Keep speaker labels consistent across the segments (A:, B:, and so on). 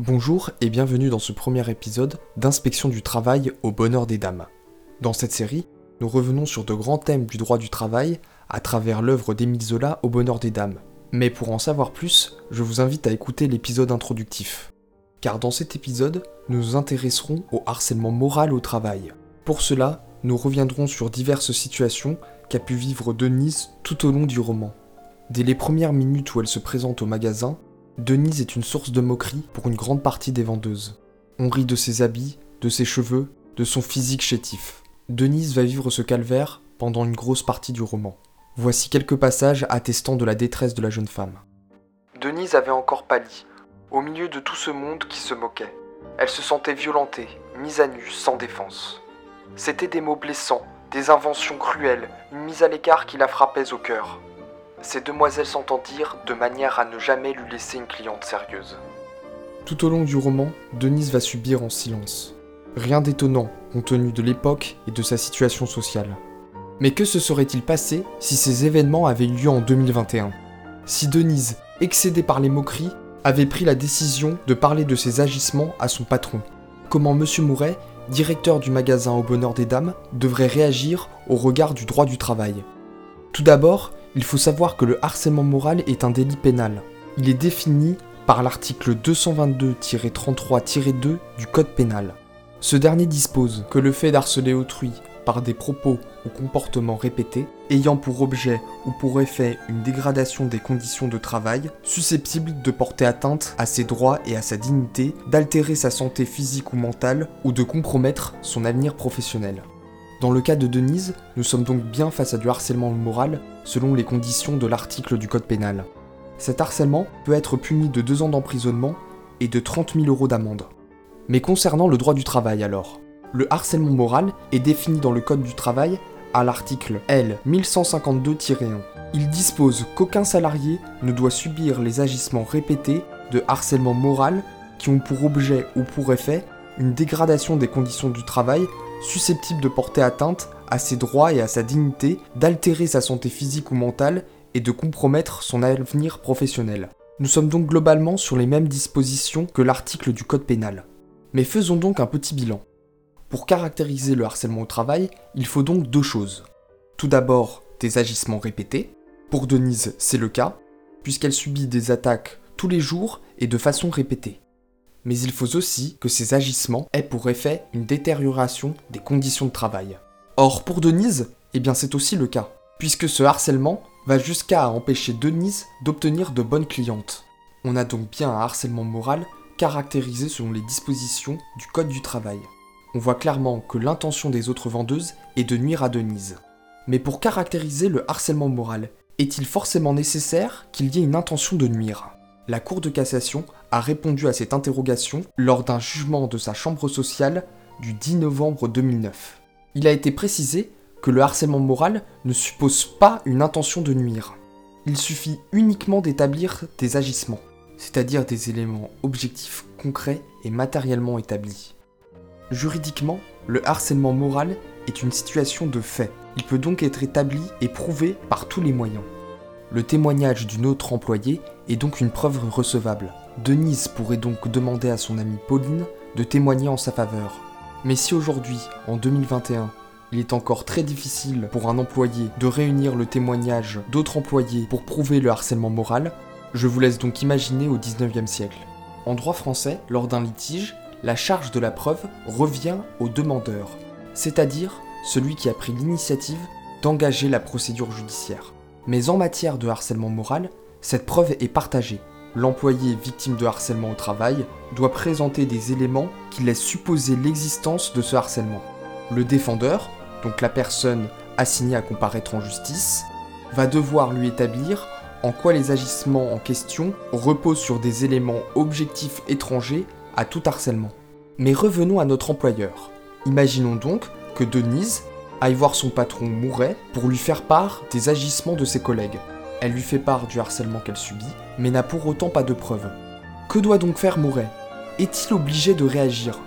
A: Bonjour et bienvenue dans ce premier épisode d'Inspection du travail au bonheur des dames. Dans cette série, nous revenons sur de grands thèmes du droit du travail à travers l'œuvre d'Émile Zola au bonheur des dames. Mais pour en savoir plus, je vous invite à écouter l'épisode introductif. Car dans cet épisode, nous nous intéresserons au harcèlement moral au travail. Pour cela, nous reviendrons sur diverses situations qu'a pu vivre Denise tout au long du roman. Dès les premières minutes où elle se présente au magasin, Denise est une source de moquerie pour une grande partie des vendeuses. On rit de ses habits, de ses cheveux, de son physique chétif. Denise va vivre ce calvaire pendant une grosse partie du roman. Voici quelques passages attestant de la détresse de la jeune femme. Denise avait encore pâli, au milieu de tout ce monde qui se moquait. Elle se sentait violentée, mise à nu, sans défense. C'étaient des mots blessants, des inventions cruelles, une mise à l'écart qui la frappait au cœur. Ces demoiselles s'entendirent de manière à ne jamais lui laisser une cliente sérieuse. Tout au long du roman, Denise va subir en silence. Rien d'étonnant compte tenu de l'époque et de sa situation sociale. Mais que se serait-il passé si ces événements avaient eu lieu en 2021 Si Denise, excédée par les moqueries, avait pris la décision de parler de ses agissements à son patron? Comment Monsieur Mouret, directeur du magasin au bonheur des dames, devrait réagir au regard du droit du travail? Tout d'abord, il faut savoir que le harcèlement moral est un délit pénal. Il est défini par l'article 222-33-2 du Code pénal. Ce dernier dispose que le fait d'harceler autrui par des propos ou comportements répétés, ayant pour objet ou pour effet une dégradation des conditions de travail, susceptible de porter atteinte à ses droits et à sa dignité, d'altérer sa santé physique ou mentale, ou de compromettre son avenir professionnel. Dans le cas de Denise, nous sommes donc bien face à du harcèlement moral selon les conditions de l'article du Code pénal. Cet harcèlement peut être puni de 2 ans d'emprisonnement et de 30 000 euros d'amende. Mais concernant le droit du travail alors, le harcèlement moral est défini dans le Code du travail à l'article L 1152-1. Il dispose qu'aucun salarié ne doit subir les agissements répétés de harcèlement moral qui ont pour objet ou pour effet une dégradation des conditions du travail susceptible de porter atteinte à ses droits et à sa dignité, d'altérer sa santé physique ou mentale et de compromettre son avenir professionnel. Nous sommes donc globalement sur les mêmes dispositions que l'article du Code pénal. Mais faisons donc un petit bilan. Pour caractériser le harcèlement au travail, il faut donc deux choses. Tout d'abord, des agissements répétés. Pour Denise, c'est le cas, puisqu'elle subit des attaques tous les jours et de façon répétée mais il faut aussi que ces agissements aient pour effet une détérioration des conditions de travail. Or, pour Denise, eh bien c'est aussi le cas, puisque ce harcèlement va jusqu'à empêcher Denise d'obtenir de bonnes clientes. On a donc bien un harcèlement moral caractérisé selon les dispositions du Code du travail. On voit clairement que l'intention des autres vendeuses est de nuire à Denise. Mais pour caractériser le harcèlement moral, est-il forcément nécessaire qu'il y ait une intention de nuire? La Cour de cassation a répondu à cette interrogation lors d'un jugement de sa chambre sociale du 10 novembre 2009. Il a été précisé que le harcèlement moral ne suppose pas une intention de nuire. Il suffit uniquement d'établir des agissements, c'est-à-dire des éléments objectifs concrets et matériellement établis. Juridiquement, le harcèlement moral est une situation de fait. Il peut donc être établi et prouvé par tous les moyens. Le témoignage d'une autre employée est donc une preuve recevable. Denise pourrait donc demander à son amie Pauline de témoigner en sa faveur. Mais si aujourd'hui, en 2021, il est encore très difficile pour un employé de réunir le témoignage d'autres employés pour prouver le harcèlement moral, je vous laisse donc imaginer au 19e siècle. En droit français, lors d'un litige, la charge de la preuve revient au demandeur, c'est-à-dire celui qui a pris l'initiative d'engager la procédure judiciaire. Mais en matière de harcèlement moral, cette preuve est partagée l'employé victime de harcèlement au travail doit présenter des éléments qui laissent supposer l'existence de ce harcèlement. Le défendeur, donc la personne assignée à comparaître en justice, va devoir lui établir en quoi les agissements en question reposent sur des éléments objectifs étrangers à tout harcèlement. Mais revenons à notre employeur. Imaginons donc que Denise aille voir son patron Mouret pour lui faire part des agissements de ses collègues. Elle lui fait part du harcèlement qu'elle subit, mais n'a pour autant pas de preuves. Que doit donc faire Mouret? Est-il obligé de réagir?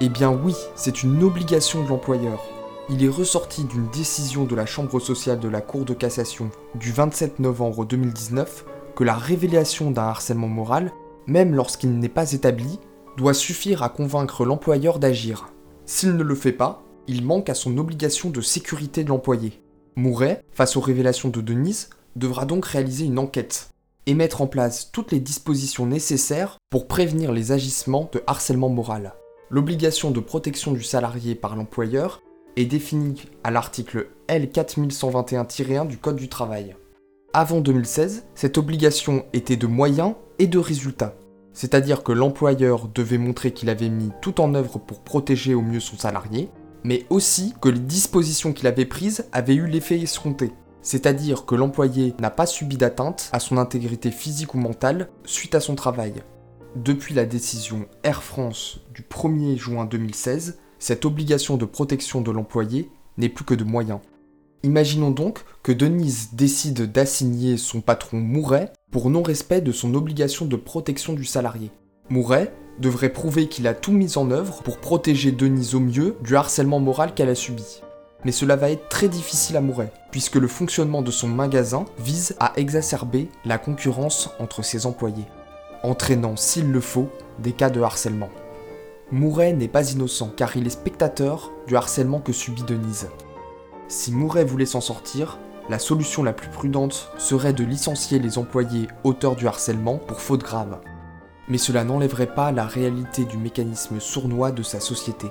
A: Eh bien oui, c'est une obligation de l'employeur. Il est ressorti d'une décision de la Chambre sociale de la Cour de cassation du 27 novembre 2019 que la révélation d'un harcèlement moral même lorsqu'il n'est pas établi, doit suffire à convaincre l'employeur d'agir. S'il ne le fait pas, il manque à son obligation de sécurité de l'employé. Mouret, face aux révélations de Denise, devra donc réaliser une enquête et mettre en place toutes les dispositions nécessaires pour prévenir les agissements de harcèlement moral. L'obligation de protection du salarié par l'employeur est définie à l'article L4121-1 du Code du travail. Avant 2016, cette obligation était de moyens et de résultats. C'est-à-dire que l'employeur devait montrer qu'il avait mis tout en œuvre pour protéger au mieux son salarié, mais aussi que les dispositions qu'il avait prises avaient eu l'effet escompté. C'est-à-dire que l'employé n'a pas subi d'atteinte à son intégrité physique ou mentale suite à son travail. Depuis la décision Air France du 1er juin 2016, cette obligation de protection de l'employé n'est plus que de moyens. Imaginons donc que Denise décide d'assigner son patron Mouret pour non-respect de son obligation de protection du salarié. Mouret devrait prouver qu'il a tout mis en œuvre pour protéger Denise au mieux du harcèlement moral qu'elle a subi. Mais cela va être très difficile à Mouret, puisque le fonctionnement de son magasin vise à exacerber la concurrence entre ses employés, entraînant, s'il le faut, des cas de harcèlement. Mouret n'est pas innocent car il est spectateur du harcèlement que subit Denise. Si Mouret voulait s'en sortir, la solution la plus prudente serait de licencier les employés auteurs du harcèlement pour faute grave mais cela n'enlèverait pas la réalité du mécanisme sournois de sa société.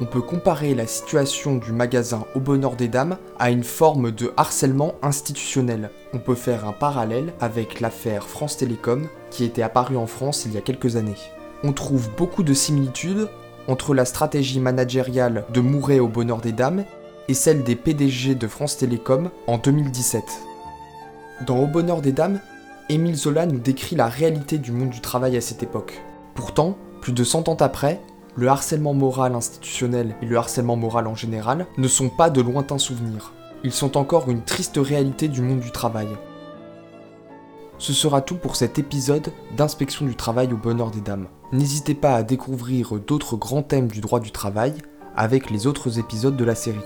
A: On peut comparer la situation du magasin Au Bonheur des Dames à une forme de harcèlement institutionnel. On peut faire un parallèle avec l'affaire France Télécom qui était apparue en France il y a quelques années. On trouve beaucoup de similitudes entre la stratégie managériale de Mouret au Bonheur des Dames et celle des PDG de France Télécom en 2017. Dans Au Bonheur des Dames, Émile Zola nous décrit la réalité du monde du travail à cette époque. Pourtant, plus de 100 ans après, le harcèlement moral institutionnel et le harcèlement moral en général ne sont pas de lointains souvenirs. Ils sont encore une triste réalité du monde du travail. Ce sera tout pour cet épisode d'inspection du travail au bonheur des dames. N'hésitez pas à découvrir d'autres grands thèmes du droit du travail avec les autres épisodes de la série.